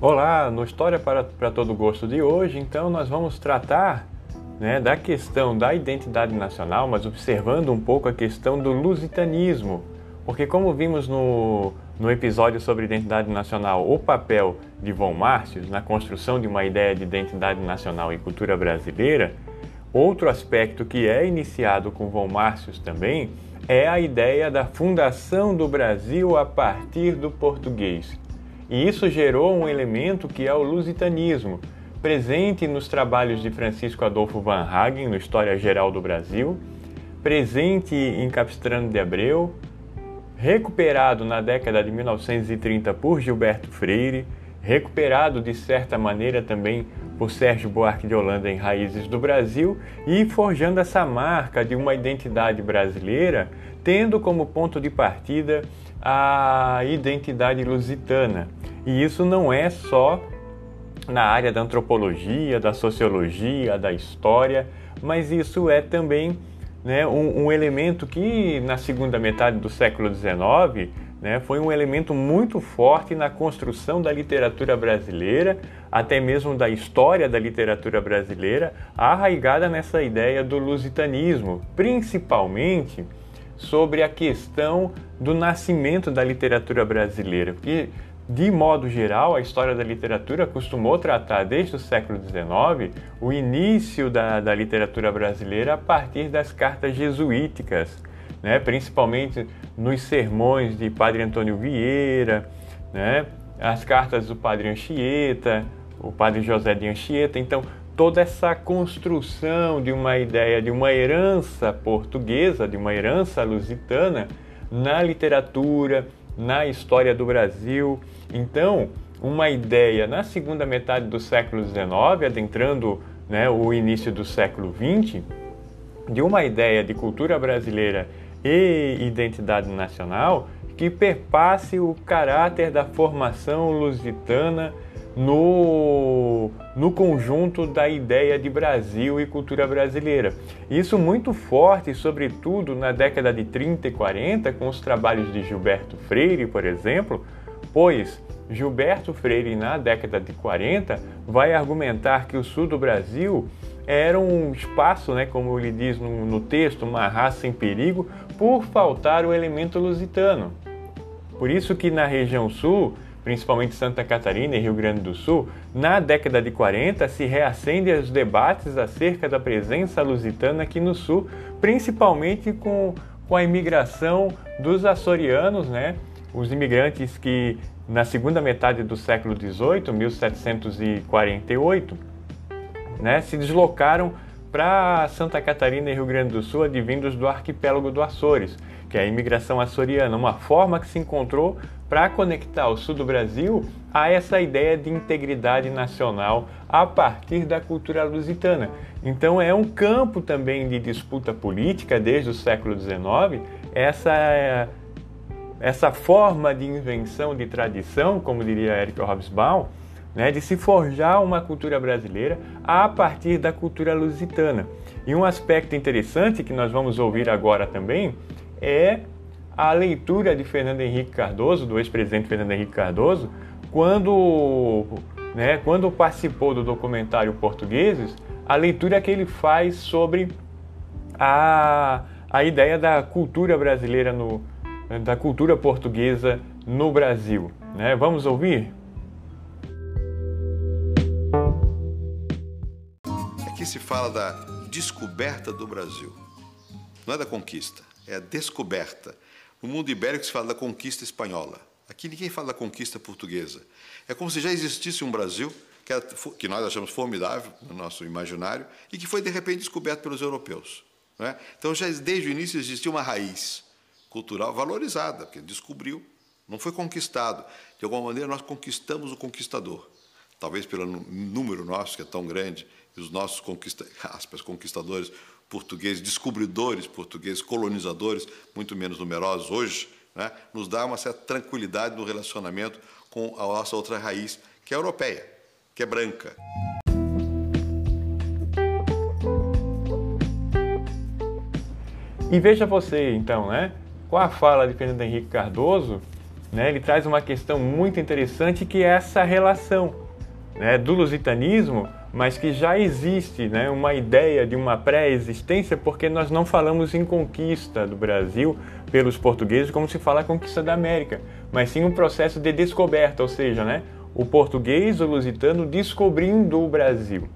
Olá, no História para, para Todo Gosto de hoje, então nós vamos tratar né, da questão da identidade nacional, mas observando um pouco a questão do lusitanismo. Porque, como vimos no, no episódio sobre identidade nacional, o papel de Von Márcios na construção de uma ideia de identidade nacional e cultura brasileira, outro aspecto que é iniciado com Von Márcios também é a ideia da fundação do Brasil a partir do português. E isso gerou um elemento que é o lusitanismo, presente nos trabalhos de Francisco Adolfo Van Hagen, no História Geral do Brasil, presente em Capistrano de Abreu, recuperado na década de 1930 por Gilberto Freire, recuperado de certa maneira também por Sérgio Buarque de Holanda em Raízes do Brasil e forjando essa marca de uma identidade brasileira, tendo como ponto de partida a identidade lusitana. E isso não é só na área da antropologia, da sociologia, da história, mas isso é também né, um, um, elemento que na segunda metade do século XIX né, foi um elemento muito forte na construção da literatura brasileira, até mesmo da história da literatura brasileira, arraigada nessa ideia do lusitanismo, principalmente sobre a questão do nascimento da literatura brasileira, porque de modo geral, a história da literatura costumou tratar desde o século XIX o início da, da literatura brasileira a partir das cartas jesuíticas, né? principalmente nos sermões de Padre Antônio Vieira, né? as cartas do Padre Anchieta, o Padre José de Anchieta. Então, toda essa construção de uma ideia de uma herança portuguesa, de uma herança lusitana na literatura, na história do Brasil. Então, uma ideia na segunda metade do século XIX, adentrando né, o início do século XX, de uma ideia de cultura brasileira e identidade nacional que perpasse o caráter da formação lusitana no, no conjunto da ideia de Brasil e cultura brasileira. Isso muito forte, sobretudo na década de 30 e 40, com os trabalhos de Gilberto Freire, por exemplo, pois Gilberto Freire, na década de 40, vai argumentar que o sul do Brasil era um espaço, né, como ele diz no, no texto, uma raça em perigo, por faltar o elemento lusitano. Por isso que na região sul principalmente Santa Catarina e Rio Grande do Sul, na década de 40 se reacendem os debates acerca da presença lusitana aqui no Sul, principalmente com, com a imigração dos açorianos, né? os imigrantes que na segunda metade do século XVIII, 1748, né, se deslocaram para Santa Catarina e Rio Grande do Sul, advindos do arquipélago do Açores, que é a imigração açoriana, uma forma que se encontrou para conectar o sul do Brasil a essa ideia de integridade nacional a partir da cultura lusitana. Então é um campo também de disputa política desde o século XIX, essa, essa forma de invenção de tradição, como diria Eric Hobsbawm, né, de se forjar uma cultura brasileira a partir da cultura lusitana. E um aspecto interessante que nós vamos ouvir agora também é a leitura de Fernando Henrique Cardoso, do ex-presidente Fernando Henrique Cardoso, quando, né, quando participou do documentário Portugueses, a leitura que ele faz sobre a, a ideia da cultura brasileira, no, da cultura portuguesa no Brasil. Né? Vamos ouvir? Aqui se fala da descoberta do Brasil. Não é da conquista, é a descoberta. No mundo ibérico se fala da conquista espanhola. Aqui ninguém fala da conquista portuguesa. É como se já existisse um Brasil que, era, que nós achamos formidável no nosso imaginário e que foi de repente descoberto pelos europeus. É? Então já desde o início existia uma raiz cultural valorizada, que descobriu, não foi conquistado. De alguma maneira nós conquistamos o conquistador. Talvez pelo número nosso, que é tão grande, e os nossos conquista, aspas, conquistadores portugueses, descobridores portugueses, colonizadores, muito menos numerosos hoje, né, nos dá uma certa tranquilidade no relacionamento com a nossa outra raiz, que é europeia, que é branca. E veja você, então, né? Com a fala de Fernando Henrique Cardoso, né, ele traz uma questão muito interessante que é essa relação né, do lusitanismo, mas que já existe né, uma ideia de uma pré-existência, porque nós não falamos em conquista do Brasil pelos portugueses como se fala conquista da América, mas sim um processo de descoberta, ou seja, né, o português, o lusitano descobrindo o Brasil.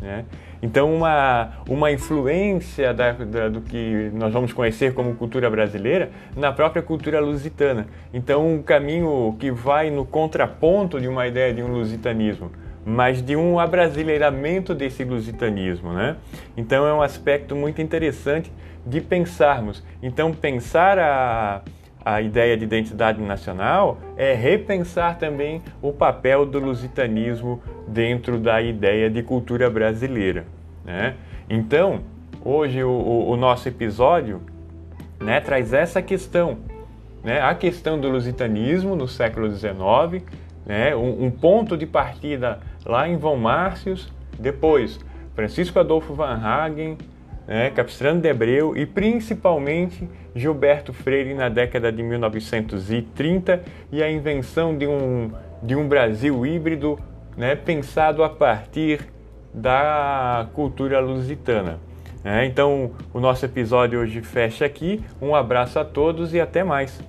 Né? Então, uma, uma influência da, da, do que nós vamos conhecer como cultura brasileira na própria cultura lusitana. Então, um caminho que vai no contraponto de uma ideia de um lusitanismo, mas de um abrasileiramento desse lusitanismo. Né? Então, é um aspecto muito interessante de pensarmos. Então, pensar a a ideia de identidade nacional é repensar também o papel do lusitanismo dentro da ideia de cultura brasileira. Né? Então, hoje o, o, nosso episódio né, traz essa questão, né, a questão do lusitanismo no século XIX, né, um, um ponto de partida lá em Von Márcios, depois Francisco Adolfo Van Hagen, né, Capistrano de Abreu e principalmente Gilberto Freire na década de 1930 e a invenção de um, de um Brasil híbrido né, pensado a partir da cultura lusitana. É, então, o nosso episódio hoje fecha aqui. Um abraço a todos e até mais.